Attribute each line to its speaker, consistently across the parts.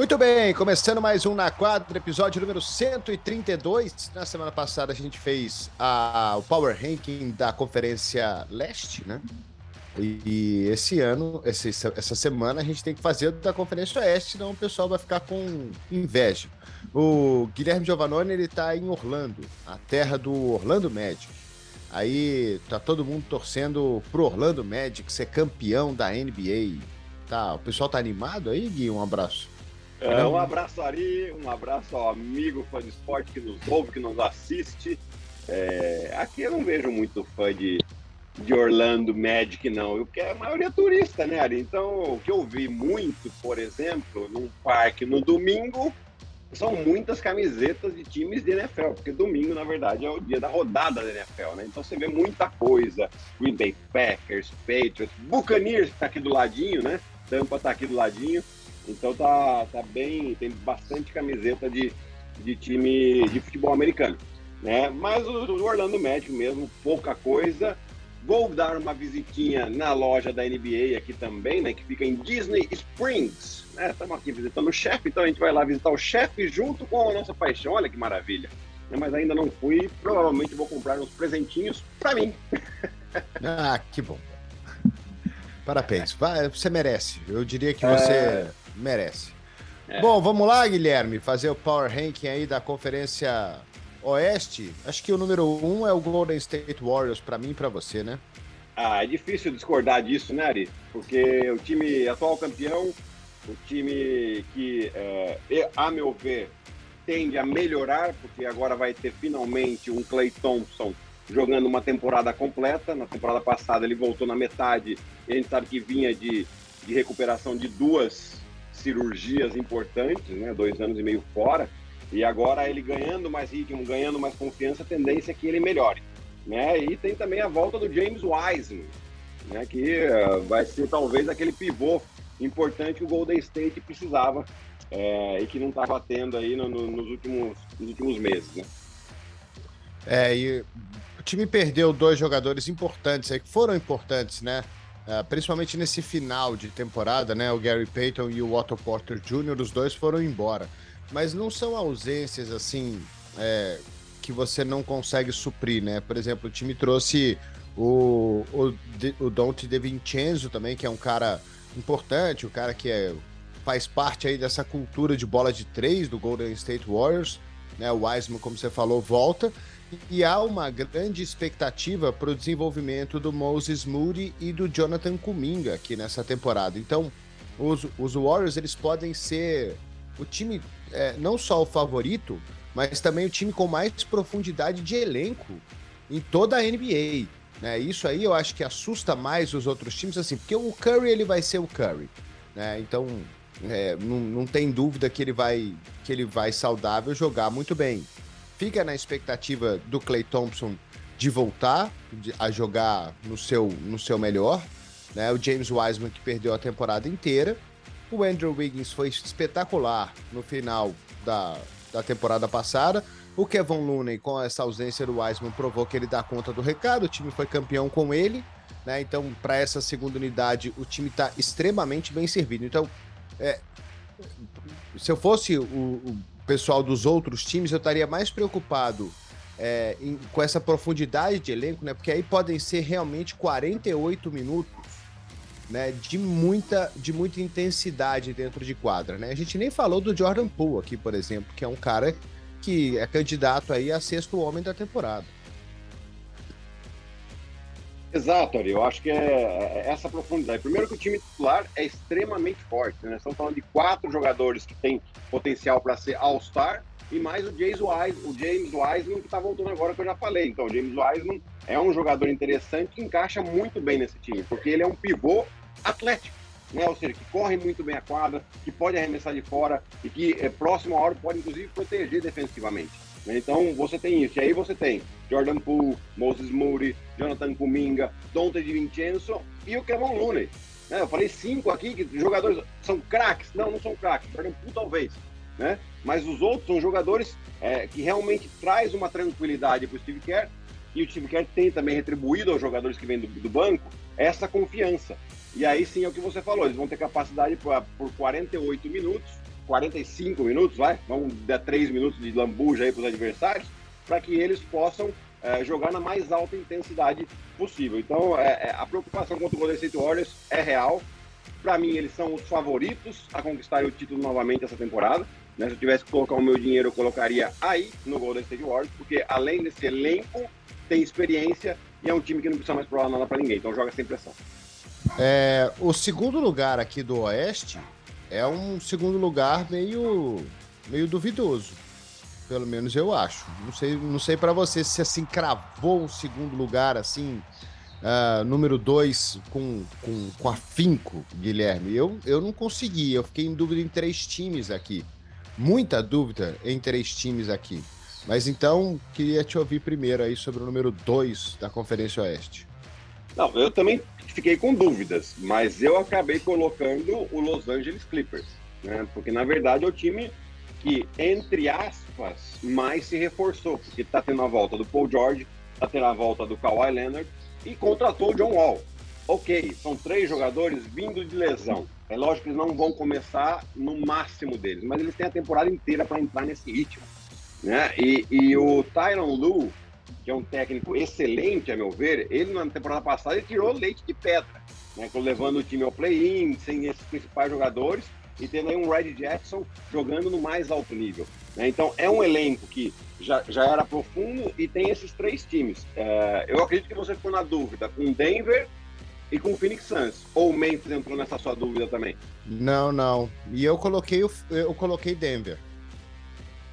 Speaker 1: Muito bem, começando mais um na quadra, episódio número 132. Na semana passada a gente fez a, o Power Ranking da Conferência Leste, né? E, e esse ano, esse, essa semana, a gente tem que fazer da Conferência Oeste, senão o pessoal vai ficar com inveja. O Guilherme Giovannone, ele tá em Orlando, a terra do Orlando Magic. Aí tá todo mundo torcendo pro Orlando Magic ser campeão da NBA. Tá, o pessoal tá animado aí, Gui? Um abraço.
Speaker 2: É, um abraço Ari, um abraço ao amigo fã de esporte que nos ouve, que nos assiste. É, aqui eu não vejo muito fã de, de Orlando Magic, não. Eu quero a maioria é turista, né, Ari? Então, o que eu vi muito, por exemplo, num parque no domingo, são muitas camisetas de times de NFL, porque domingo, na verdade, é o dia da rodada da NFL, né? Então você vê muita coisa. Green Bay Packers, Patriots, Buccaneers, que tá aqui do ladinho, né? Tampa tá aqui do ladinho. Então tá, tá bem, tem bastante camiseta de, de time de futebol americano. Né? Mas o, o Orlando Magic mesmo, pouca coisa. Vou dar uma visitinha na loja da NBA aqui também, né? Que fica em Disney Springs. Estamos né? aqui visitando o chefe, então a gente vai lá visitar o chefe junto com a nossa paixão. Olha que maravilha. Né? Mas ainda não fui. Provavelmente vou comprar uns presentinhos para mim.
Speaker 1: ah, que bom. Parabéns. Vai, você merece. Eu diria que você. É merece. É. Bom, vamos lá, Guilherme, fazer o Power Ranking aí da Conferência Oeste. Acho que o número um é o Golden State Warriors para mim e para você, né?
Speaker 2: Ah, é difícil discordar disso, né, Ari? Porque o time atual campeão, o time que, é, a meu ver, tende a melhorar, porque agora vai ter finalmente um Clay Thompson jogando uma temporada completa. Na temporada passada ele voltou na metade, e a gente sabe que vinha de, de recuperação de duas cirurgias importantes, né? Dois anos e meio fora. E agora ele ganhando mais ritmo, ganhando mais confiança, a tendência é que ele melhore. Né? E tem também a volta do James Wiseman, né? que uh, vai ser talvez aquele pivô importante que o Golden State precisava é, e que não estava tendo aí no, no, nos, últimos, nos últimos meses. Né?
Speaker 1: É, e o time perdeu dois jogadores importantes aí, que foram importantes, né? Uh, principalmente nesse final de temporada, né? O Gary Payton e o Otto Porter Jr., os dois foram embora. Mas não são ausências assim é, que você não consegue suprir, né? Por exemplo, o time trouxe o, o, o Dante De Vincenzo também, que é um cara importante, o cara que é, faz parte aí dessa cultura de bola de três do Golden State Warriors. Né? O Wiseman, como você falou, volta. E há uma grande expectativa para o desenvolvimento do Moses Moody e do Jonathan Kuminga aqui nessa temporada. Então, os, os Warriors eles podem ser o time, é, não só o favorito, mas também o time com mais profundidade de elenco em toda a NBA. Né? Isso aí eu acho que assusta mais os outros times, assim, porque o Curry ele vai ser o Curry. Né? Então, é, não, não tem dúvida que ele vai que ele vai saudável jogar muito bem fica na expectativa do Clay Thompson de voltar a jogar no seu, no seu melhor. Né? O James Wiseman que perdeu a temporada inteira. O Andrew Wiggins foi espetacular no final da, da temporada passada. O Kevin Looney, com essa ausência do Wiseman, provou que ele dá conta do recado. O time foi campeão com ele. Né? Então, para essa segunda unidade, o time está extremamente bem servido. Então, é, se eu fosse o, o pessoal dos outros times, eu estaria mais preocupado é, em, com essa profundidade de elenco, né? Porque aí podem ser realmente 48 minutos né, de, muita, de muita intensidade dentro de quadra. Né? A gente nem falou do Jordan Poole aqui, por exemplo, que é um cara que é candidato aí a sexto homem da temporada.
Speaker 2: Exato, Ari. Eu acho que é, é essa profundidade. Primeiro que o time titular é extremamente forte. Né? Estamos falando de quatro jogadores que têm potencial para ser All-Star e mais o James, o James Wiseman que está voltando agora que eu já falei. Então, o James Wiseman é um jogador interessante que encaixa muito bem nesse time, porque ele é um pivô atlético. Né? Ou seja, que corre muito bem a quadra, que pode arremessar de fora e que é, próximo à hora pode inclusive proteger defensivamente. Então você tem isso. E aí você tem Jordan Poole, Moses Moody, Jonathan Kuminga, Dante de Vincenzo e o Kevin Looney. Né? Eu falei cinco aqui que jogadores são craques. Não, não são craques. Jordan Poole talvez. Né? Mas os outros são jogadores é, que realmente traz uma tranquilidade para o Steve Kerr e o Steve Kerr tem também retribuído aos jogadores que vêm do, do banco essa confiança. E aí sim é o que você falou, eles vão ter capacidade pra, por 48 minutos 45 minutos, vai, vamos dar 3 minutos de lambuja aí para os adversários, para que eles possam é, jogar na mais alta intensidade possível. Então, é, é, a preocupação contra o Golden State Warriors é real. Para mim, eles são os favoritos a conquistar o título novamente essa temporada. Né? Se eu tivesse que colocar o meu dinheiro, eu colocaria aí no Golden State Warriors, porque além desse elenco, tem experiência e é um time que não precisa mais provar nada para ninguém, então joga sem pressão.
Speaker 1: É, o segundo lugar aqui do Oeste é um segundo lugar meio, meio duvidoso. Pelo menos eu acho. Não sei, não sei para você se assim cravou um segundo lugar assim, uh, número dois com, com, com afinco, Guilherme. Eu, eu não consegui. Eu fiquei em dúvida em três times aqui. Muita dúvida em três times aqui. Mas então, queria te ouvir primeiro aí sobre o número 2 da Conferência Oeste.
Speaker 2: Não, eu também fiquei com dúvidas, mas eu acabei colocando o Los Angeles Clippers, né? Porque na verdade é o time que, entre aspas, mais se reforçou, porque tá tendo a volta do Paul George, tá tendo a volta do Kawhi Leonard e contratou o John Wall. Ok, são três jogadores vindo de lesão. É lógico que eles não vão começar no máximo deles, mas eles têm a temporada inteira para entrar nesse ritmo. Né? E, e o Tyron Lu, que é um técnico excelente, a meu ver, ele na temporada passada ele tirou leite de pedra, né? levando o time ao play-in, sem esses principais jogadores, e tendo aí um Red Jackson jogando no mais alto nível. Né? Então é um elenco que já, já era profundo e tem esses três times. É, eu acredito que você ficou na dúvida com Denver e com o Phoenix Suns. Ou o Memphis entrou nessa sua dúvida também?
Speaker 1: Não, não. E eu coloquei, eu coloquei Denver.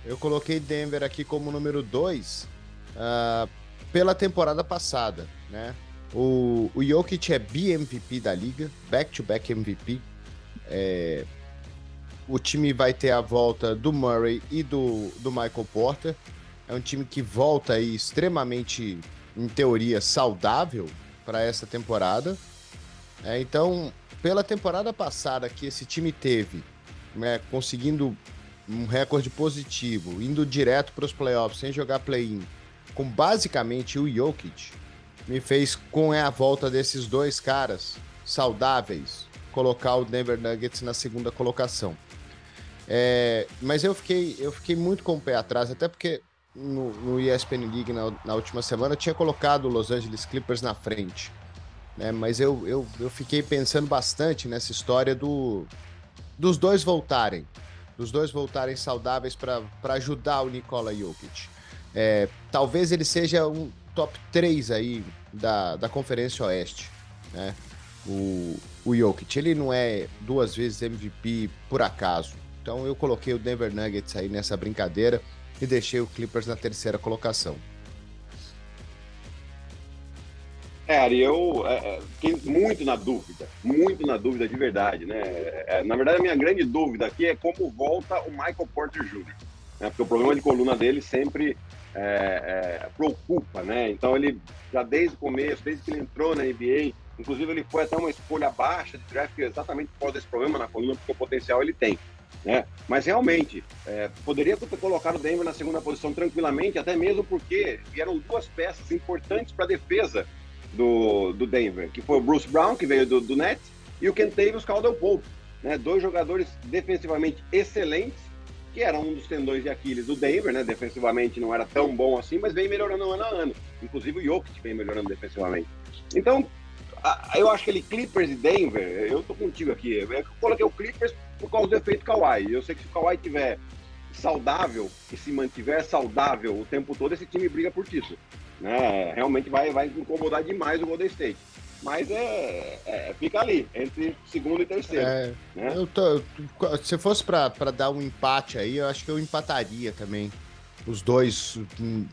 Speaker 1: Eu coloquei Denver aqui como número 2 uh, pela temporada passada, né? O, o Jokic é BMVP da liga, back-to-back -back MVP. É, o time vai ter a volta do Murray e do, do Michael Porter. É um time que volta aí extremamente, em teoria, saudável para essa temporada. É, então, pela temporada passada que esse time teve, né, conseguindo um recorde positivo, indo direto para os playoffs sem jogar play-in, com basicamente o Jokic, me fez, com a volta desses dois caras saudáveis, colocar o Denver Nuggets na segunda colocação. É, mas eu fiquei, eu fiquei muito com o pé atrás, até porque no, no ESPN League na, na, última semana eu tinha colocado o Los Angeles Clippers na frente. Né? Mas eu, eu, eu fiquei pensando bastante nessa história do, dos dois voltarem dos dois voltarem saudáveis para ajudar o Nikola Jokic. É, talvez ele seja um top 3 aí da, da Conferência Oeste, né? O, o Jokic, ele não é duas vezes MVP por acaso. Então eu coloquei o Denver Nuggets aí nessa brincadeira e deixei o Clippers na terceira colocação.
Speaker 2: É, Ari, eu é, é, fiquei muito na dúvida, muito na dúvida de verdade, né? É, na verdade, a minha grande dúvida aqui é como volta o Michael Porter Jr., né? porque o problema de coluna dele sempre é, é, preocupa, né? Então, ele já desde o começo, desde que ele entrou na NBA, inclusive ele foi até uma escolha baixa de draft exatamente por causa desse problema na coluna, porque o potencial ele tem. Né? Mas realmente, é, poderia ter colocado o Denver na segunda posição tranquilamente, até mesmo porque vieram duas peças importantes para a defesa do, do Denver, que foi o Bruce Brown, que veio do, do Nets, e o Kentavious Caldwell Pope, né? Dois jogadores defensivamente excelentes, que eram um dos tendões de Aquiles do Denver, né? Defensivamente não era tão bom assim, mas vem melhorando ano a ano. Inclusive o Jokic vem melhorando defensivamente. Então, eu acho que ele Clippers e Denver, eu tô contigo aqui. Eu coloquei o Clippers por causa do efeito Kawhi. Eu sei que se o Kawhi tiver saudável e se mantiver saudável o tempo todo, esse time briga por título né? Realmente vai, vai incomodar demais o Golden State. Mas é, é fica ali, entre segundo e terceiro. É, né?
Speaker 1: eu tô, se fosse para dar um empate aí, eu acho que eu empataria também. Os dois. Hum,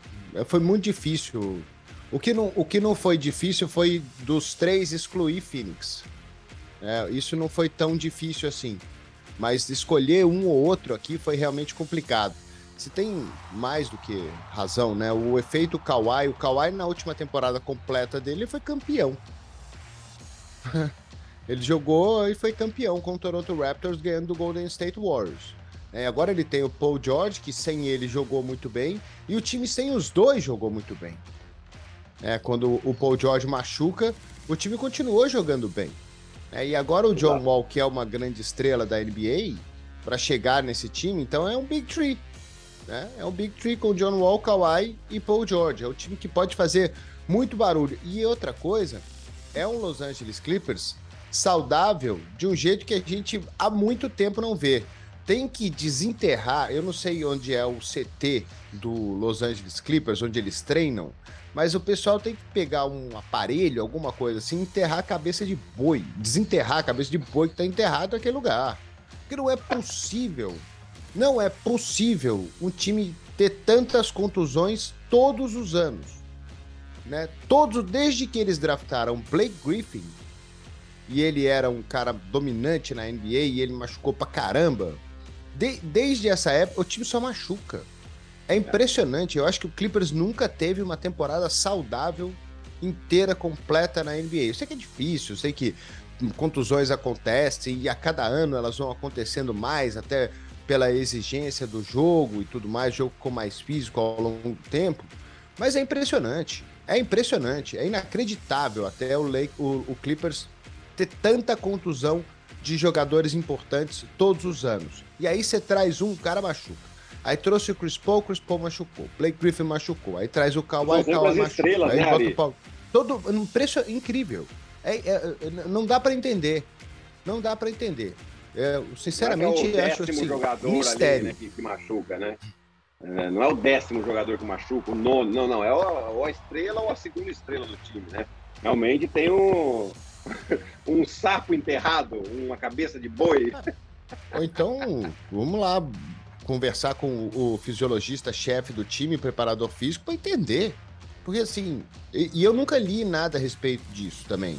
Speaker 1: foi muito difícil. O que não, o que não foi difícil foi dos três excluir Phoenix. É, isso não foi tão difícil assim. Mas escolher um ou outro aqui foi realmente complicado se tem mais do que razão, né? O efeito Kawhi, o Kawhi na última temporada completa dele foi campeão. ele jogou e foi campeão com o Toronto Raptors ganhando do Golden State Warriors. É, agora ele tem o Paul George, que sem ele jogou muito bem, e o time sem os dois jogou muito bem. É, quando o Paul George machuca, o time continuou jogando bem. É, e agora o John Wall, que é uma grande estrela da NBA, para chegar nesse time, então é um big tree. Né? É um big tree com John Wall, Kawhi e Paul George. É um time que pode fazer muito barulho. E outra coisa, é um Los Angeles Clippers saudável de um jeito que a gente há muito tempo não vê. Tem que desenterrar, eu não sei onde é o CT do Los Angeles Clippers, onde eles treinam, mas o pessoal tem que pegar um aparelho, alguma coisa assim, enterrar a cabeça de boi, desenterrar a cabeça de boi que está enterrado naquele lugar. Porque não é possível, não é possível um time ter tantas contusões todos os anos. Né? Todos, desde que eles draftaram Blake Griffin, e ele era um cara dominante na NBA e ele machucou pra caramba. De, desde essa época, o time só machuca. É impressionante. Eu acho que o Clippers nunca teve uma temporada saudável inteira, completa na NBA. Eu sei que é difícil, eu sei que contusões acontecem e a cada ano elas vão acontecendo mais, até pela exigência do jogo e tudo mais, o jogo ficou mais físico ao longo do tempo. Mas é impressionante. É impressionante, é inacreditável até o, Lake, o, o Clippers ter tanta contusão de jogadores importantes todos os anos. E aí você traz um, o cara machuca. Aí trouxe o Chris Paul, o Chris Paul machucou. Blake Griffin machucou. Aí traz o Kawhi, o Kawhi machucou. Aí né, bota o Paul. Todo um preço incrível. É, é, é não dá para entender. Não dá para entender. É, sinceramente,
Speaker 2: é
Speaker 1: acho
Speaker 2: assim, jogador mistério. Ali, né, que, que, machuca, né? É, não é o décimo jogador que machuca, o nono, não, não, é ou a estrela ou a segunda estrela do time, né? Realmente tem um, um sapo enterrado, uma cabeça de boi.
Speaker 1: Ou então, vamos lá conversar com o fisiologista-chefe do time, preparador físico, para entender. Porque assim, e, e, eu nunca li nada a respeito disso também.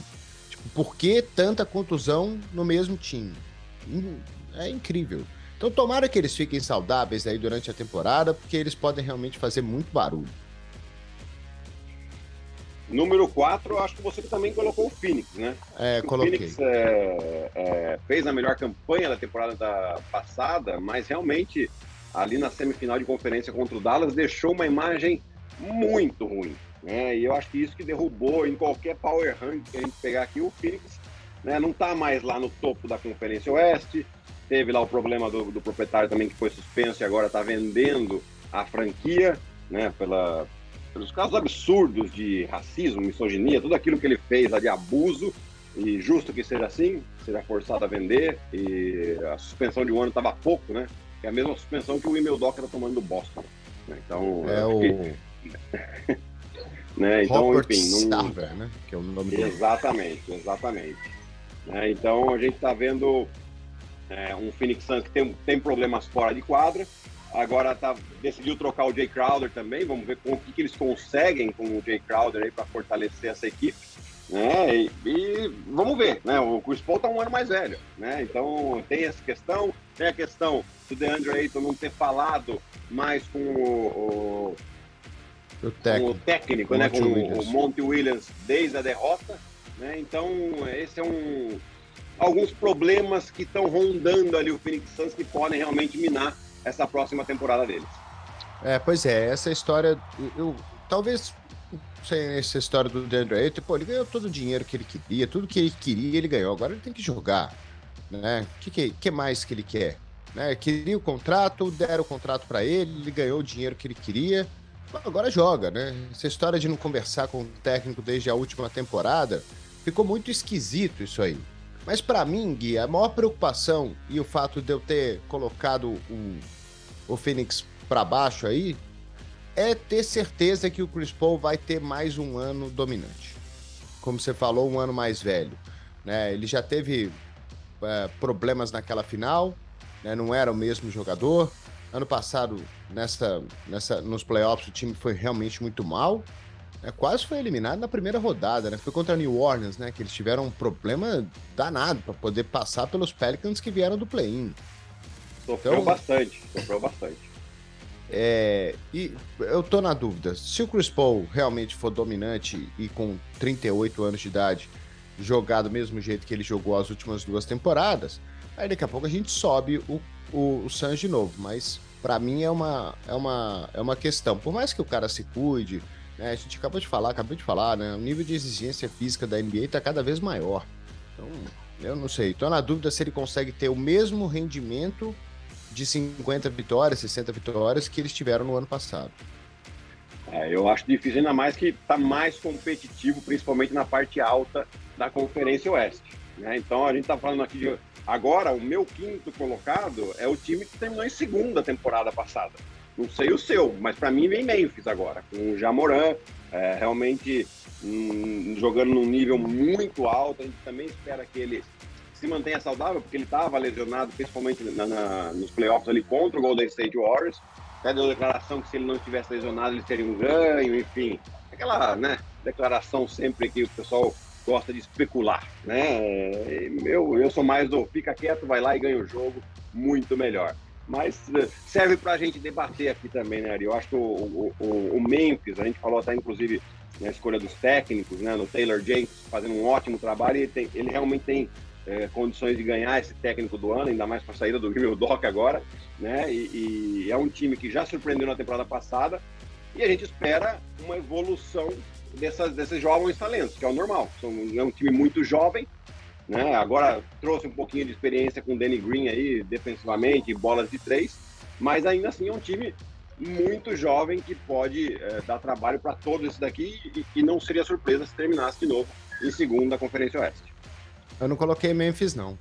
Speaker 1: Tipo, por que tanta contusão no mesmo time? Hum, é incrível. Então tomara que eles fiquem saudáveis aí durante a temporada, porque eles podem realmente fazer muito barulho.
Speaker 2: Número 4, acho que você também colocou o Phoenix, né?
Speaker 1: É,
Speaker 2: o
Speaker 1: coloquei.
Speaker 2: Phoenix é, é, fez a melhor campanha da temporada da passada, mas realmente ali na semifinal de conferência contra o Dallas deixou uma imagem muito ruim. Né? E eu acho que isso que derrubou em qualquer power rank que a gente pegar aqui, o Phoenix né, não está mais lá no topo da Conferência Oeste. Teve lá o problema do, do proprietário também que foi suspenso e agora está vendendo a franquia, né, pela, pelos casos absurdos de racismo, misoginia, tudo aquilo que ele fez lá de abuso, e justo que seja assim, seja forçado a vender, e a suspensão de um ano estava pouco, né? É a mesma suspensão que o Emil Docker está tomando do Boston. Né? Então,
Speaker 1: é o...
Speaker 2: Que... né? Então,
Speaker 1: Robert enfim, não... Starver, né? Que é o nome
Speaker 2: dele. Exatamente, exatamente. Né? Então, a gente está vendo é, um Phoenix Suns que tem, tem problemas fora de quadra, Agora tá, decidiu trocar o Jay Crowder também. Vamos ver com o que, que eles conseguem com o Jay Crowder aí para fortalecer essa equipe. Né? E, e, vamos ver, né? O Chris Paul tá um ano mais velho, né? Então tem essa questão, tem a questão do DeAndre Ayton não ter falado mais com o,
Speaker 1: o, o técnico,
Speaker 2: com o técnico né? Com Williams. o Monte Williams desde a derrota, né? Então esse é um alguns problemas que estão rondando ali o Phoenix Suns que podem realmente minar essa próxima temporada deles.
Speaker 1: É, pois é, essa história, eu talvez sem essa história do Deandre Ayton, pô, ele ganhou todo o dinheiro que ele queria, tudo que ele queria ele ganhou, agora ele tem que jogar, né? O que, que, que, mais que ele quer? Né? Queria o contrato, deram o contrato para ele, ele ganhou o dinheiro que ele queria, agora joga, né? Essa história de não conversar com o técnico desde a última temporada, ficou muito esquisito isso aí. Mas para mim, Gui, a maior preocupação e o fato de eu ter colocado o, o Phoenix para baixo aí é ter certeza que o Chris Paul vai ter mais um ano dominante. Como você falou, um ano mais velho. Né? Ele já teve é, problemas naquela final, né? não era o mesmo jogador. Ano passado, nessa, nessa, nos playoffs, o time foi realmente muito mal. É, quase foi eliminado na primeira rodada, né? Foi contra a New Orleans, né? Que eles tiveram um problema danado para poder passar pelos Pelicans que vieram do play-in.
Speaker 2: Sofreu então, bastante, sofreu bastante.
Speaker 1: É, e eu tô na dúvida, se o Chris Paul realmente for dominante e com 38 anos de idade jogar do mesmo jeito que ele jogou as últimas duas temporadas, aí daqui a pouco a gente sobe o, o, o Suns de novo, mas para mim é uma, é, uma, é uma questão, por mais que o cara se cuide, né? A gente acabou de falar, acabou de falar, né? O nível de exigência física da NBA está cada vez maior. Então, eu não sei. Estou na dúvida se ele consegue ter o mesmo rendimento de 50 vitórias, 60 vitórias que eles tiveram no ano passado.
Speaker 2: É, eu acho difícil, ainda mais que está mais competitivo, principalmente na parte alta da Conferência Oeste. Né? Então a gente está falando aqui de. Agora, o meu quinto colocado é o time que terminou em segunda temporada passada. Não sei o seu, mas para mim vem Memphis agora, com o Jamoran, é, realmente hum, jogando num nível muito alto. A gente também espera que ele se mantenha saudável, porque ele estava lesionado, principalmente na, na, nos playoffs ali contra o Golden State Warriors. Até deu declaração que se ele não tivesse lesionado, ele teria um ganho, enfim. Aquela né, declaração sempre que o pessoal gosta de especular, né? Eu, eu sou mais do fica quieto, vai lá e ganha o jogo, muito melhor. Mas eh, serve para a gente debater aqui também, né, Ari? Eu acho que o, o, o Memphis, a gente falou até inclusive na escolha dos técnicos, né, no Taylor James, fazendo um ótimo trabalho, ele, tem, ele realmente tem é, condições de ganhar esse técnico do ano, ainda mais com a saída do Will Doc agora, né? E, e, é um time que já surpreendeu na temporada passada e a gente espera uma evolução dessas, desses jovens talentos, que é o normal. São, é um time muito jovem, né? Agora trouxe um pouquinho de experiência com o Danny Green aí, defensivamente, bolas de três, mas ainda assim é um time muito jovem que pode é, dar trabalho para todos esses daqui e, e não seria surpresa se terminasse de novo em segunda Conferência Oeste.
Speaker 1: Eu não coloquei Memphis, não.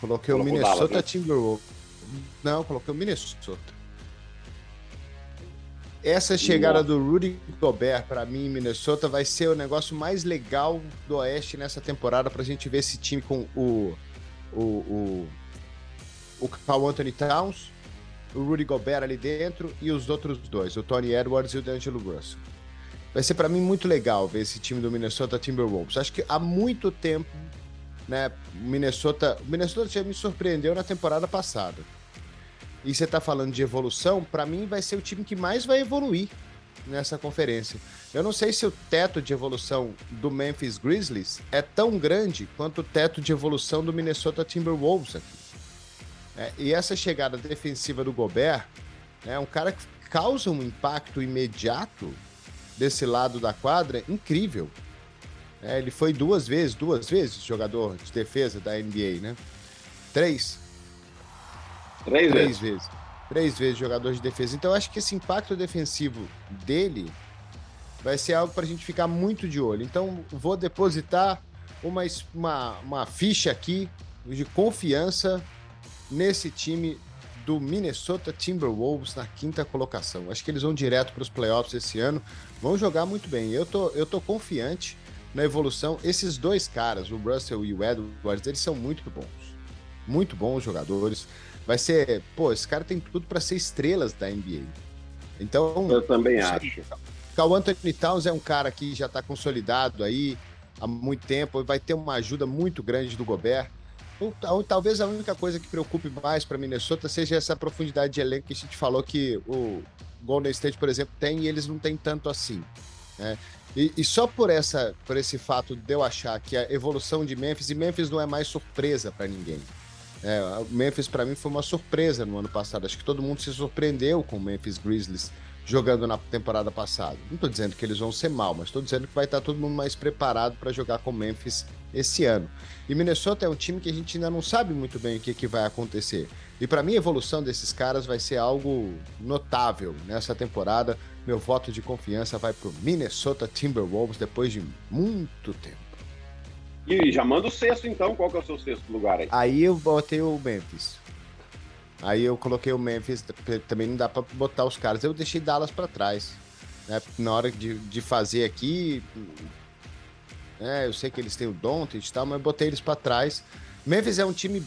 Speaker 1: Coloquei Colocou o Minnesota Dallas, né? Timberwolves. Não, coloquei o Minnesota. Essa chegada do Rudy Gobert para mim em Minnesota vai ser o negócio mais legal do Oeste nessa temporada para a gente ver esse time com o o, o, o Carl Anthony Towns, o Rudy Gobert ali dentro e os outros dois, o Tony Edwards e o D'Angelo Russell. Vai ser para mim muito legal ver esse time do Minnesota Timberwolves. Acho que há muito tempo, né, Minnesota, Minnesota já me surpreendeu na temporada passada. E você tá falando de evolução, para mim vai ser o time que mais vai evoluir nessa conferência. Eu não sei se o teto de evolução do Memphis Grizzlies é tão grande quanto o teto de evolução do Minnesota Timberwolves aqui. É, e essa chegada defensiva do Gobert é um cara que causa um impacto imediato desse lado da quadra incrível. É, ele foi duas vezes, duas vezes jogador de defesa da NBA, né? Três.
Speaker 2: Três,
Speaker 1: Três vezes. vezes. Três vezes jogador de defesa. Então acho que esse impacto defensivo dele vai ser algo para a gente ficar muito de olho. Então vou depositar uma, uma, uma ficha aqui de confiança nesse time do Minnesota Timberwolves na quinta colocação. Acho que eles vão direto para os playoffs esse ano. Vão jogar muito bem. Eu tô, eu tô confiante na evolução. Esses dois caras, o Russell e o Edwards, eles são muito bons. Muito bons jogadores. Vai ser, pô, esse cara tem tudo para ser estrelas da NBA. Então,
Speaker 2: eu também acho.
Speaker 1: Cal Anthony Towns é um cara que já está consolidado aí há muito tempo, vai ter uma ajuda muito grande do Gobert. Talvez a única coisa que preocupe mais para Minnesota seja essa profundidade de elenco que a gente falou que o Golden State, por exemplo, tem e eles não têm tanto assim. Né? E, e, só por, essa, por esse fato de eu achar que a evolução de Memphis, e Memphis não é mais surpresa para ninguém. É, Memphis, para mim, foi uma surpresa no ano passado. Acho que todo mundo se surpreendeu com o Memphis Grizzlies jogando na temporada passada. Não estou dizendo que eles vão ser mal, mas estou dizendo que vai estar todo mundo mais preparado para jogar com Memphis esse ano. E Minnesota é um time que a gente ainda não sabe muito bem o que, que vai acontecer. E para mim, a evolução desses caras vai ser algo notável nessa temporada. Meu voto de confiança vai para o Minnesota Timberwolves depois de muito tempo.
Speaker 2: E já manda o sexto, então. Qual que é o seu sexto lugar aí?
Speaker 1: Aí eu botei o Memphis. Aí eu coloquei o Memphis, também não dá para botar os caras. Eu deixei Dallas para trás. Né? Na hora de, de fazer aqui, é, eu sei que eles têm o Doncic e tal, mas botei eles para trás. Memphis é um time,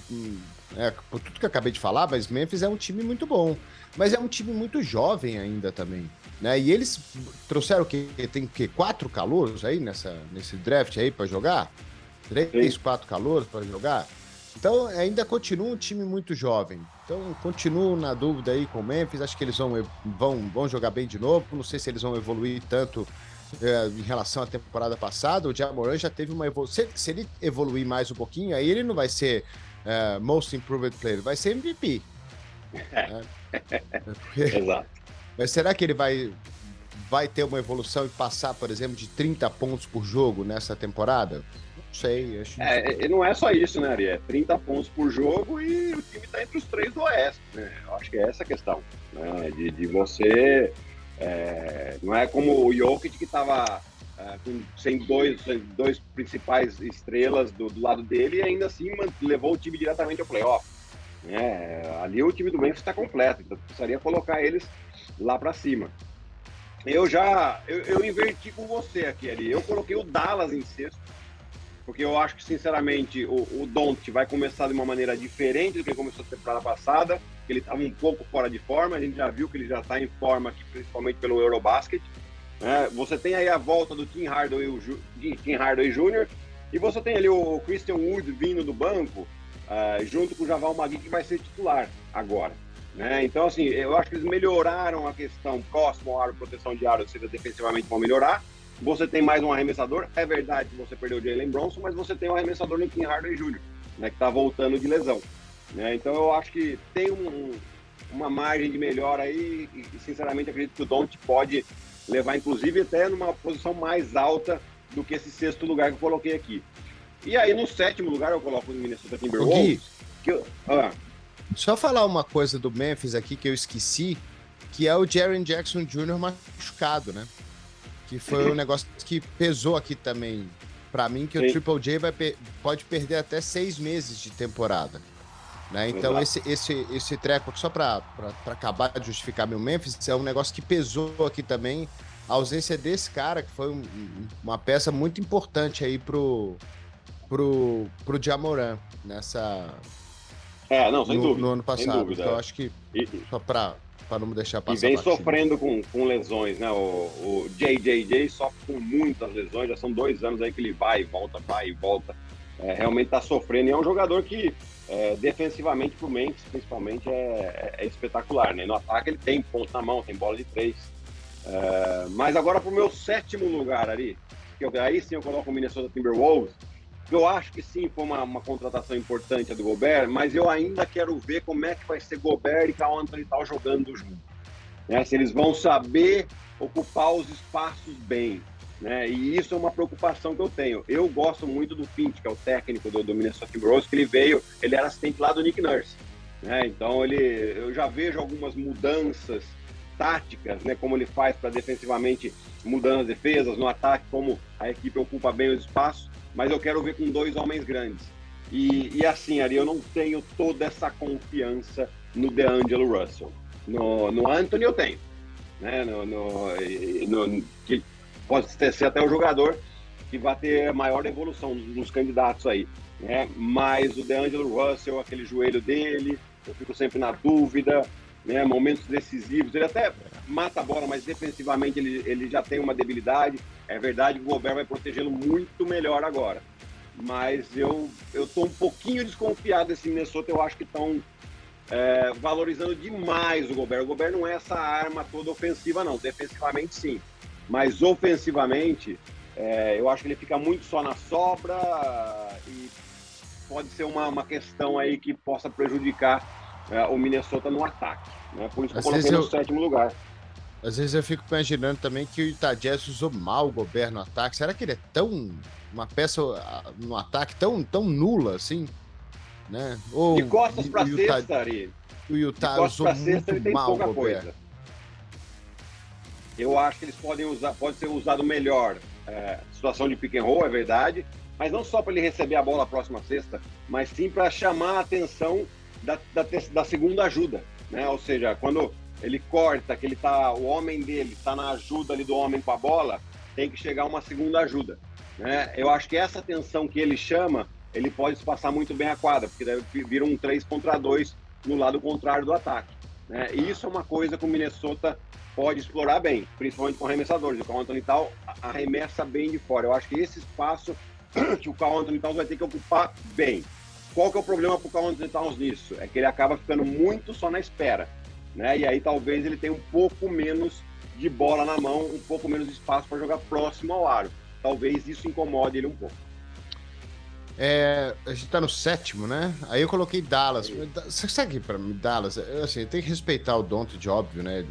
Speaker 1: é, por tudo que eu acabei de falar, mas Memphis é um time muito bom. Mas é um time muito jovem ainda também. Né? E eles trouxeram o quê? Tem que quatro calouros aí nessa, nesse draft aí para jogar? Três, Sim. quatro calouros para jogar? Então ainda continua um time muito jovem. Então continuo na dúvida aí com o Memphis. Acho que eles vão, vão, vão jogar bem de novo. Não sei se eles vão evoluir tanto é, em relação à temporada passada, o Jamoran já teve uma evolução. Se, se, ele evoluir mais um pouquinho, aí ele não vai ser é, Most Improved Player, vai ser MVP.
Speaker 2: É. Exato.
Speaker 1: Mas será que ele vai, vai ter uma evolução e passar, por exemplo, de 30 pontos por jogo nessa temporada? Sei. Acho
Speaker 2: é, não é só isso, né, Ari? É 30 pontos por jogo e o time está entre os três do Oeste. Né? Eu acho que é essa a questão. Né? De, de você. É, não é como o Jokic que estava é, sem dois, sem dois principais estrelas do, do, lado dele e ainda assim levou o time diretamente ao playoff. É, ali o time do Memphis está completo, então precisaria colocar eles lá para cima. Eu já eu, eu, inverti com você aqui ali. Eu coloquei o Dallas em sexto, porque eu acho que sinceramente o, o Don't vai começar de uma maneira diferente do que começou a temporada passada. Ele estava um pouco fora de forma, a gente já viu que ele já está em forma aqui, principalmente pelo Eurobasket. É, você tem aí a volta do Tim Hardaway, Tim Hardaway Jr. e você tem ali o Christian Wood vindo do banco uh, junto com o Javal Magui, que vai ser titular agora. Né? Então, assim, eu acho que eles melhoraram a questão próximo ao aro, proteção de aro, seja, defensivamente vão melhorar. Você tem mais um arremessador. É verdade que você perdeu o Jalen Bronson, mas você tem um arremessador no Kim Hardaway Jr., né, que está voltando de lesão. Né? Então, eu acho que tem um, uma margem de melhora aí e, sinceramente, acredito que o Don't pode levar, inclusive, até numa posição mais alta do que esse sexto lugar que eu coloquei aqui. E aí, no sétimo lugar, eu coloco o Minnesota Timberwolves. Que eu,
Speaker 1: ah. Só falar uma coisa do Memphis aqui que eu esqueci, que é o Jaren Jackson Jr. machucado, né? Que foi um negócio que pesou aqui também para mim, que Sim. o Triple J vai, pode perder até seis meses de temporada. Né? Então, esse, esse, esse treco, só para acabar de justificar meu Memphis, é um negócio que pesou aqui também. A ausência desse cara, que foi um, uma peça muito importante aí pro, pro, pro Jamoran nessa.
Speaker 2: É, não, sem
Speaker 1: no,
Speaker 2: dúvida.
Speaker 1: No ano passado. Então, é. acho que e, só para para não deixar passar.
Speaker 2: E vem sofrendo com, com lesões, né? O, o JJJ sofre com muitas lesões, já são dois anos aí que ele vai e volta, vai e volta. É, realmente está sofrendo e é um jogador que é, defensivamente para o Memphis, principalmente, é, é, espetacular, né? No ataque ele tem ponto na mão, tem bola de três. É, mas agora para o meu sétimo lugar ali, que eu, aí sim eu coloco o Minnesota Timberwolves, eu acho que sim, foi uma, uma contratação importante a do Gobert, mas eu ainda quero ver como é que vai ser Gobert e Carl Anthony tal jogando junto. Né? Se eles vão saber ocupar os espaços bem. Né? E isso é uma preocupação que eu tenho. Eu gosto muito do Finch, que é o técnico do, do Minnesota que ele veio, ele era assistente lá do Nick Nurse. Né? Então ele, eu já vejo algumas mudanças táticas, né? Como ele faz para defensivamente mudando as defesas, no ataque, como a equipe ocupa bem os espaços mas eu quero ver com dois homens grandes. E, e assim, Ari, eu não tenho toda essa confiança no DeAngelo Russell. No, no Anthony eu tenho. Né? No, no, no, que pode ser até o jogador que vai ter maior evolução nos candidatos aí. Né? Mas o DeAngelo Russell, aquele joelho dele, eu fico sempre na dúvida. Né? Momentos decisivos, ele até mata a bola, mas defensivamente ele, ele já tem uma debilidade. É verdade que o Gobert vai protegê-lo muito melhor agora. Mas eu eu tô um pouquinho desconfiado desse Minnesota. Eu acho que estão é, valorizando demais o Gobert. O Gobert não é essa arma toda ofensiva, não. Defensivamente, sim. Mas ofensivamente, é, eu acho que ele fica muito só na sobra e pode ser uma, uma questão aí que possa prejudicar é, o Minnesota no ataque. Né? Por isso que eu coloquei no eu... sétimo lugar.
Speaker 1: Às vezes eu fico imaginando também que o Itadias usou mal o Gobert no ataque. Será que ele é tão. uma peça ah, no ataque tão, tão nula assim? Né?
Speaker 2: Ou, de costas para cesta, Ari.
Speaker 1: O Utah usou muito tem mal pouca
Speaker 2: coisa. Eu acho que eles podem usar, pode ser usado melhor. É, situação de pick and roll, é verdade, mas não só para ele receber a bola próxima sexta, mas sim para chamar a atenção da, da, da segunda ajuda. Né? Ou seja, quando ele corta, que ele tá, o homem dele está na ajuda ali do homem com a bola, tem que chegar uma segunda ajuda. Né? Eu acho que essa tensão que ele chama, ele pode passar muito bem a quadra, porque deve vir um 3 contra 2 no lado contrário do ataque. Né? E isso é uma coisa que o Minnesota pode explorar bem, principalmente com arremessadores. O Carl Anthony Tal arremessa bem de fora. Eu acho que esse espaço que o Carl Anthony Towns vai ter que ocupar bem. Qual que é o problema para o Carl Anthony Towns nisso? É que ele acaba ficando muito só na espera né? E aí talvez ele tenha um pouco menos de bola na mão, um pouco menos de espaço para jogar próximo ao aro. Talvez isso incomode ele um pouco.
Speaker 1: É, a gente tá no sétimo, né? Aí eu coloquei Dallas. Você segue para mim, Dallas? Assim, tem que respeitar o Don't de óbvio, né?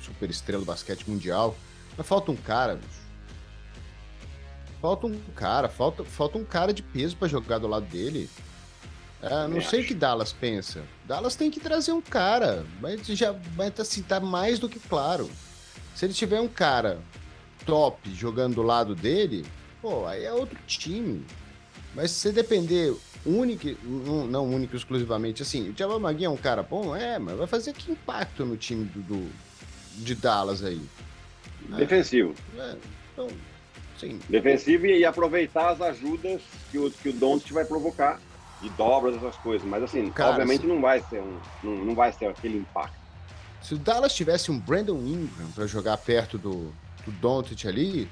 Speaker 1: Super estrela do basquete mundial. Mas falta um cara, bicho. Falta um cara, falta, falta um cara de peso para jogar do lado dele. É, não sei o que Dallas pensa. Dallas tem que trazer um cara, mas já vai assim, tá mais do que claro. Se ele tiver um cara top jogando do lado dele, pô, aí é outro time. Mas se você depender único, não único exclusivamente, assim, o Jamal Magui é um cara bom, é, mas vai fazer que impacto no time do, do de Dallas aí?
Speaker 2: Defensivo. É, então, sim. Defensivo e aproveitar as ajudas que o, que o vai provocar de dobras, essas coisas. Mas assim, Cara, obviamente se... não vai ser um, não, não vai ser aquele impacto.
Speaker 1: Se o Dallas tivesse um Brandon Ingram para jogar perto do, do Doncic ali,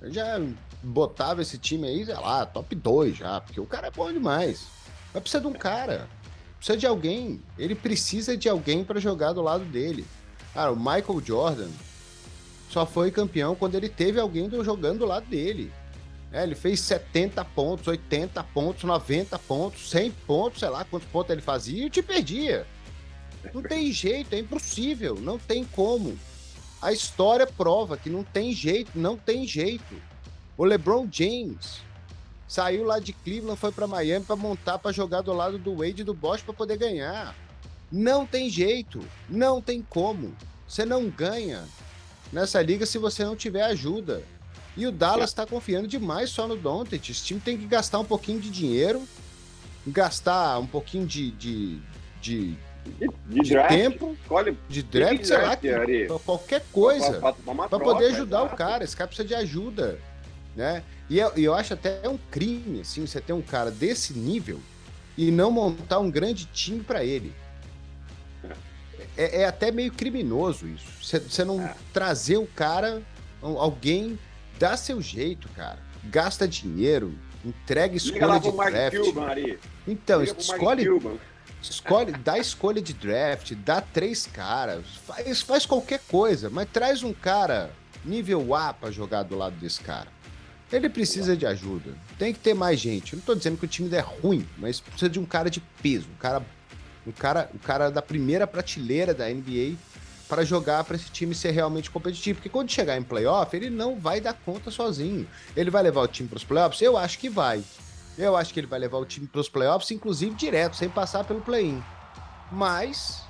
Speaker 1: eu já botava esse time aí, sei lá, top 2 já, porque o cara é bom demais. Mas precisa de um cara, precisa de alguém. Ele precisa de alguém para jogar do lado dele. Cara, o Michael Jordan só foi campeão quando ele teve alguém jogando do lado dele. É, ele fez 70 pontos, 80 pontos, 90 pontos, 100 pontos, sei lá quantos pontos ele fazia e te perdia. Não tem jeito, é impossível, não tem como. A história prova que não tem jeito, não tem jeito. O LeBron James saiu lá de Cleveland, foi para Miami para montar, para jogar do lado do Wade e do Bosch para poder ganhar. Não tem jeito, não tem como. Você não ganha nessa liga se você não tiver ajuda. E o Dallas está confiando demais só no Doncic. Esse time tem que gastar um pouquinho de dinheiro, gastar um pouquinho de, de, de, de, de, de tempo, Escolhe, de draft, sei lá, qualquer coisa, para poder ajudar exato. o cara. Esse cara precisa de ajuda, né? E eu, eu acho até um crime, assim, você ter um cara desse nível e não montar um grande time para ele. É, é, até meio criminoso isso. Você não é. trazer o cara, alguém Dá seu jeito, cara. Gasta dinheiro, entrega escolha de draft. Cuban, então, Liga escolhe, escolhe, dá escolha de draft, dá três caras, faz, faz qualquer coisa, mas traz um cara nível A para jogar do lado desse cara. Ele precisa de ajuda. Tem que ter mais gente. Eu não tô dizendo que o time é ruim, mas precisa de um cara de peso, um cara, um cara, um cara da primeira prateleira da NBA para jogar para esse time ser realmente competitivo. Porque quando chegar em playoff, ele não vai dar conta sozinho. Ele vai levar o time para os playoffs? Eu acho que vai. Eu acho que ele vai levar o time para os playoffs, inclusive direto, sem passar pelo play-in. Mas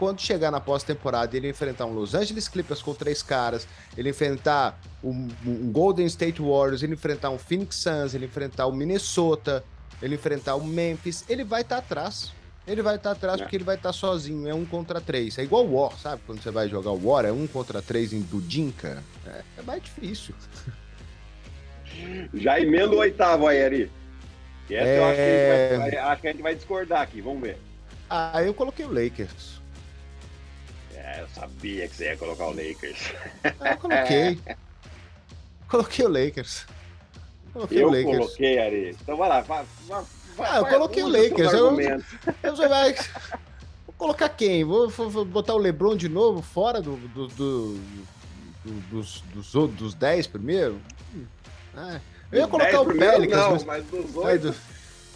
Speaker 1: quando chegar na pós-temporada ele enfrentar um Los Angeles Clippers com três caras, ele enfrentar um, um, Golden State Warriors, ele enfrentar um Phoenix Suns, ele enfrentar o Minnesota, ele enfrentar o Memphis, ele vai estar tá atrás. Ele vai estar tá atrás é. porque ele vai estar tá sozinho, é um contra três. É igual War, sabe? Quando você vai jogar o War, é um contra três em Dudinka. É, é mais difícil.
Speaker 2: Já emenda o oitavo aí, Ari. E essa é... eu acho que, é. vai, acho que, a gente vai discordar aqui, vamos ver.
Speaker 1: Ah, eu coloquei o Lakers.
Speaker 2: É, eu sabia que você ia colocar o Lakers.
Speaker 1: Ah, eu coloquei. coloquei o Lakers.
Speaker 2: Coloquei eu o Lakers. coloquei, Ari. Então vai lá, vai, vai
Speaker 1: ah, eu coloquei o Lakers. Eu, eu, vai, vou colocar quem? Vou, vou, botar o LeBron de novo fora do, do, do, dos, dos, dos 10 primeiro? Ah, eu ia colocar o Pelicans. Não, mas, mas dos 8.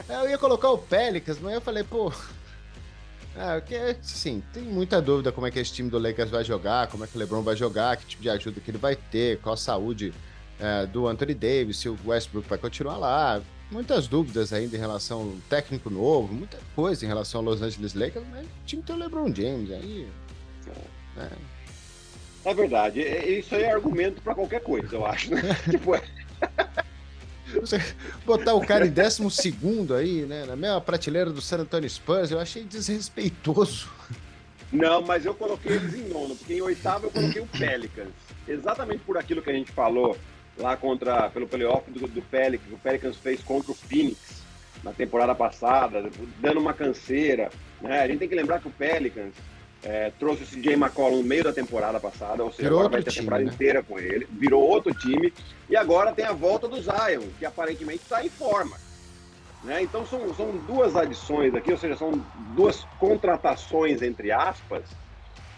Speaker 1: É, eu ia colocar o Pelicans, mas eu falei, pô. É, que, sim, tem muita dúvida como é que esse time do Lakers vai jogar, como é que o LeBron vai jogar, que tipo de ajuda que ele vai ter, qual a saúde é, do Anthony Davis, se o Westbrook vai continuar lá muitas dúvidas ainda em relação ao técnico novo, muita coisa em relação ao Los Angeles Lakers, mas o time tem o LeBron James aí.
Speaker 2: É, é verdade. Isso aí é argumento para qualquer coisa, eu acho. Né? tipo, é...
Speaker 1: Botar o cara em décimo segundo aí, né? Na mesma prateleira do San Antonio Spurs, eu achei desrespeitoso.
Speaker 2: Não, mas eu coloquei eles em nono, porque em oitavo eu coloquei o Pelicans. Exatamente por aquilo que a gente falou lá contra pelo playoff do, do Pelicans, o Pelicans fez contra o Phoenix na temporada passada, dando uma canseira. Né? A gente tem que lembrar que o Pelicans é, trouxe o CJ McCollum no meio da temporada passada, ou seja, vai ter a temporada né? inteira com ele, virou outro time, e agora tem a volta do Zion, que aparentemente está em forma. Né? Então são, são duas adições aqui, ou seja, são duas contratações, entre aspas,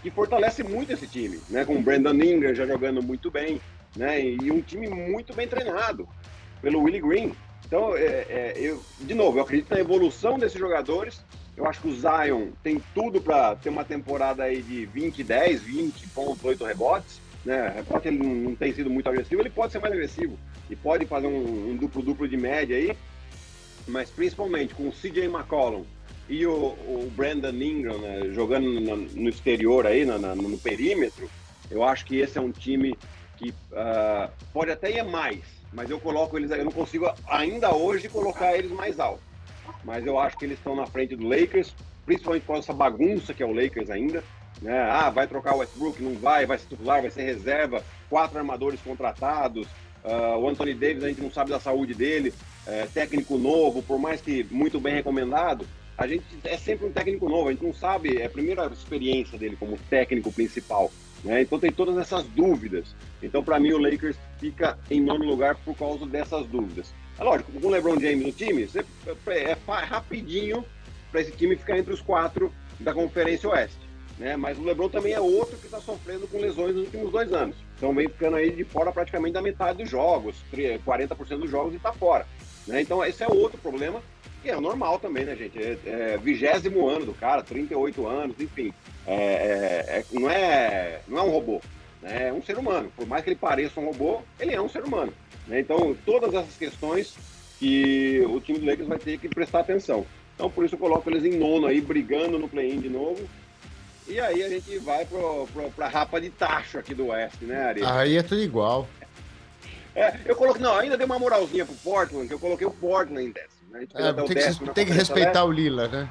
Speaker 2: que fortalece muito esse time, né? com o Brandon Ingram já jogando muito bem, né? E um time muito bem treinado pelo Willie Green. Então, é, é, eu, de novo, eu acredito na evolução desses jogadores. Eu acho que o Zion tem tudo para ter uma temporada aí de 20, 10, 20 pontos, 8 rebotes. né? Que ele não, tem sido muito agressivo, ele pode ser mais agressivo e pode fazer um, um duplo-duplo de média aí, mas principalmente com o CJ McCollum e o, o Brandon Ingram né, jogando no, no, exterior aí, no, perímetro, eu acho que esse é um time que uh, pode até ir mais, mas eu coloco eles, eu não consigo ainda hoje colocar eles mais alto. Mas eu acho que eles estão na frente do Lakers, principalmente com essa bagunça que é o Lakers ainda. Né? Ah, vai trocar o Westbrook, não vai, vai ser titular, vai ser reserva, quatro armadores contratados, uh, o Anthony Davis a gente não sabe da saúde dele, é, técnico novo, por mais que muito bem recomendado, a gente é sempre um técnico novo, a gente não sabe, é a primeira experiência dele como técnico principal. Né? Então tem todas essas dúvidas. Então, para mim, o Lakers fica em nono lugar por causa dessas dúvidas. É lógico, com o LeBron James no time, você, é, é rapidinho para esse time ficar entre os quatro da Conferência Oeste. Né? Mas o LeBron também é outro que está sofrendo com lesões nos últimos dois anos. Então vem ficando aí de fora praticamente da metade dos jogos, 40% dos jogos e está fora. Né? Então esse é outro problema, que é normal também, né, gente? É, é vigésimo ano do cara, 38 anos, enfim. É, é, é, não, é, não é um robô, né? é um ser humano. Por mais que ele pareça um robô, ele é um ser humano. Né? Então todas essas questões que o time do Lakers vai ter que prestar atenção. Então por isso eu coloco eles em nono aí, brigando no play-in de novo. E aí a gente vai pro, pro, pra rapa de tacho aqui do Oeste, né, Ari?
Speaker 1: Aí é tudo igual.
Speaker 2: É, eu coloquei, não, ainda dei uma moralzinha pro Portland, que eu coloquei o Portland em décimo. Né?
Speaker 1: É, tem, décimo, que, tem que respeitar o Lillard, né?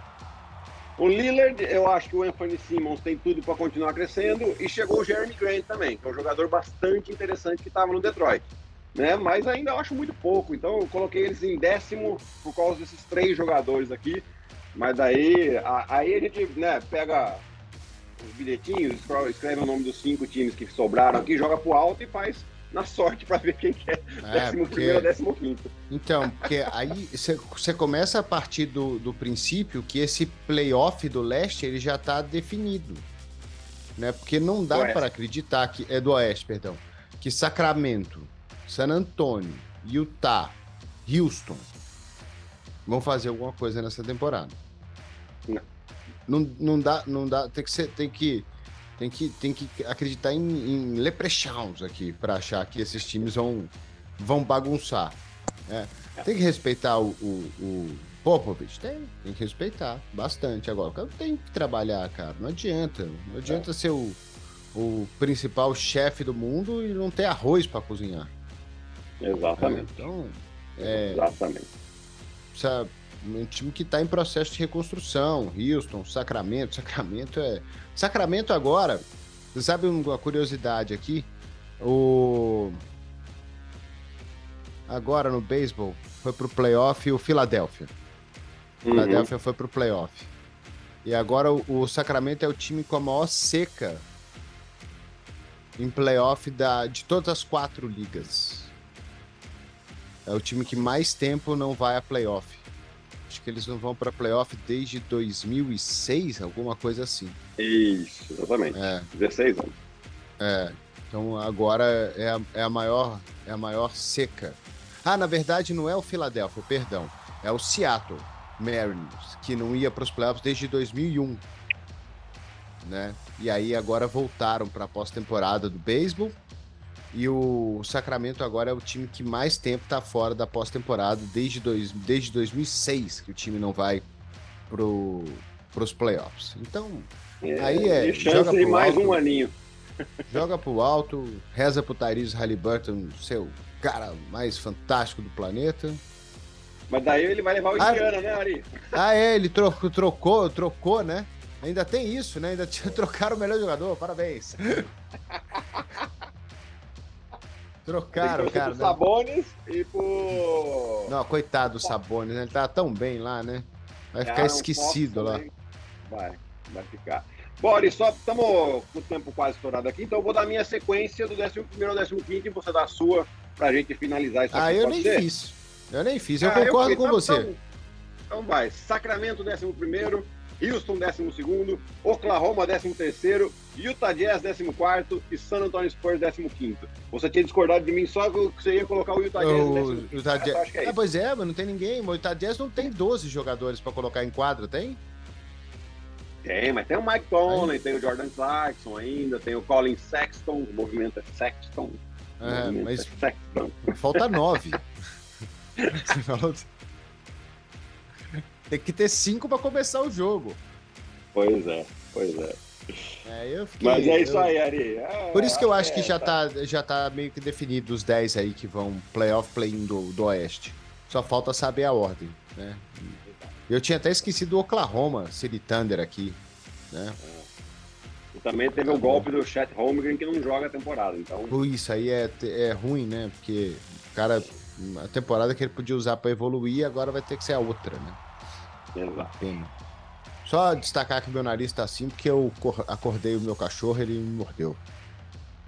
Speaker 2: O Lillard, eu acho que o Anthony Simmons tem tudo para continuar crescendo e chegou o Jeremy Grant também, que é um jogador bastante interessante que estava no Detroit. Né? Mas ainda eu acho muito pouco, então eu coloquei eles em décimo por causa desses três jogadores aqui. Mas daí, a, aí a gente né, pega os bilhetinhos, escreve o nome dos cinco times que sobraram aqui, joga pro alto e faz na sorte para ver quem quer. É, décimo porque... primeiro ou décimo quinto.
Speaker 1: Então, porque aí você começa a partir do, do princípio que esse playoff do leste ele já está definido. Né? Porque não dá para acreditar que. É do Oeste, perdão. Que Sacramento, San Antonio, Utah, Houston vão fazer alguma coisa nessa temporada. Não. Não, não dá, não dá, tem que ser, tem que tem que, tem que acreditar em, em leprechauns aqui para achar que esses times vão, vão bagunçar. Né? Tem que respeitar o, o, o Popovich? Tem, tem que respeitar bastante. Agora, o cara tem que trabalhar, cara. Não adianta. Não adianta é. ser o, o principal chefe do mundo e não ter arroz para cozinhar.
Speaker 2: Exatamente.
Speaker 1: É, então, é, Exatamente. Sabe, um time que está em processo de reconstrução. Houston, Sacramento. Sacramento é. Sacramento agora. Você sabe uma curiosidade aqui? O. Agora no beisebol foi pro playoff o Philadelphia. Uhum. Philadelphia foi pro playoff. E agora o, o, Sacramento é o time com a maior seca em playoff da, de todas as quatro ligas. É o time que mais tempo não vai a playoff. Acho que eles não vão para playoff desde 2006, alguma coisa assim.
Speaker 2: Isso, exatamente. É. 16 anos.
Speaker 1: É. Então agora é a, é a maior é a maior seca. Ah, na verdade não é o Philadelphia, perdão. É o Seattle Mariners, que não ia para os playoffs desde 2001. Né? E aí agora voltaram para a pós-temporada do beisebol e o Sacramento agora é o time que mais tempo está fora da pós-temporada, desde, dois, desde 2006 que o time não vai pro, pros playoffs. Então, é, aí é.
Speaker 2: Joga pro mais alto, um aninho.
Speaker 1: Joga pro alto, reza pro Tyrese Halliburton, seu cara mais fantástico do planeta.
Speaker 2: Mas daí ele vai levar o ah, Indiana, né, Ari?
Speaker 1: Ah, é, ele trocou, trocou, trocou, né? Ainda tem isso, né? Ainda trocaram o melhor jogador, parabéns. Trocaram, cara. Pro
Speaker 2: né? Sabones e pro.
Speaker 1: Não, coitado do Sabones, né? Ele tá tão bem lá, né? Vai ficar esquecido lá.
Speaker 2: Vai, vai ficar. Boris, só estamos com o tempo quase estourado aqui, então eu vou dar minha sequência do 11 ao 15 e você dá a sua pra gente finalizar isso
Speaker 1: ah, aqui. Ah, eu nem ser? fiz. Eu nem fiz, eu ah, concordo eu com então, você. Então,
Speaker 2: então vai, Sacramento 11 primeiro, Houston 12º, Oklahoma 13º, Utah Jazz 14º e San Antonio Spurs 15º. Você tinha discordado de mim só que você ia colocar o Utah Jazz o, Utah
Speaker 1: Jazz. Acho que é ah, pois é, mas não tem ninguém. O Utah Jazz não tem 12 jogadores para colocar em quadra, tem?
Speaker 2: Tem, mas tem o Mike Conley, tem o Jordan Clarkson ainda, tem o Colin Sexton, o movimento é Sexton.
Speaker 1: É, mas é Sexton. falta nove. tem que ter cinco para começar o jogo.
Speaker 2: Pois é, pois é. É, fiquei, Mas é isso aí, Ari.
Speaker 1: É, Por isso que eu acho que já tá, já tá meio que definido os 10 aí que vão playoff play-in do, do Oeste. Só falta saber a ordem, né? Eu tinha até esquecido o Oklahoma City Thunder aqui, né?
Speaker 2: E também teve o golpe do Chet Holmgren que não joga a temporada, então...
Speaker 1: Isso aí é, é ruim, né? Porque o cara, a temporada que ele podia usar para evoluir, agora vai ter que ser a outra, né?
Speaker 2: Exato.
Speaker 1: Só destacar que meu nariz tá assim porque eu acordei o meu cachorro ele me mordeu.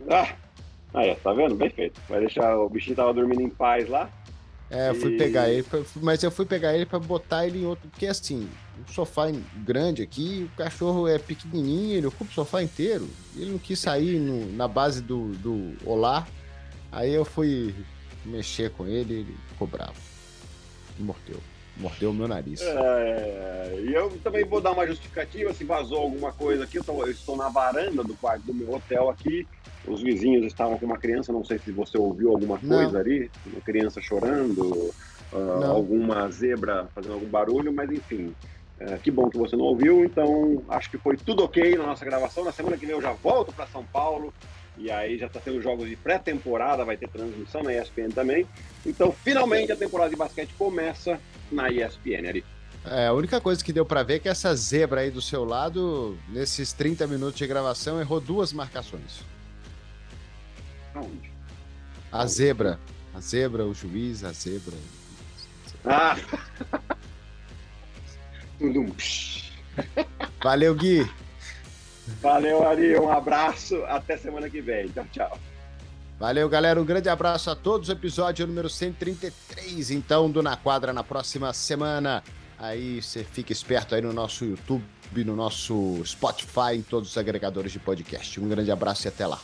Speaker 2: Ah, aí, tá vendo? Bem feito. Vai deixar o bichinho tava dormindo em paz lá.
Speaker 1: É, eu fui e... pegar ele, mas eu fui pegar ele para botar ele em outro, porque assim, um sofá grande aqui, o cachorro é pequenininho, ele ocupa o sofá inteiro. Ele não quis sair no, na base do, do Olá. Aí eu fui mexer com ele, ele ficou bravo. Mordeu. Mordeu o meu nariz.
Speaker 2: É, e eu também vou dar uma justificativa, se vazou alguma coisa aqui, eu, tô, eu estou na varanda do quarto do meu hotel aqui, os vizinhos estavam com uma criança, não sei se você ouviu alguma coisa não. ali, uma criança chorando, uh, alguma zebra fazendo algum barulho, mas enfim, uh, que bom que você não ouviu, então acho que foi tudo ok na nossa gravação, na semana que vem eu já volto para São Paulo, e aí já está tendo jogos de pré-temporada, vai ter transmissão na ESPN também. Então, finalmente a temporada de basquete começa na ESPN ali.
Speaker 1: É, a única coisa que deu para ver é que essa zebra aí do seu lado, nesses 30 minutos de gravação, errou duas marcações.
Speaker 2: Aonde?
Speaker 1: A zebra. A zebra, o juiz, a zebra.
Speaker 2: Ah!
Speaker 1: Valeu, Gui.
Speaker 2: Valeu, Ari. Um abraço. Até semana que vem. Tchau, tchau.
Speaker 1: Valeu, galera. Um grande abraço a todos. Episódio número 133, então, do Na Quadra na próxima semana. Aí você fica esperto aí no nosso YouTube, no nosso Spotify, em todos os agregadores de podcast. Um grande abraço e até lá.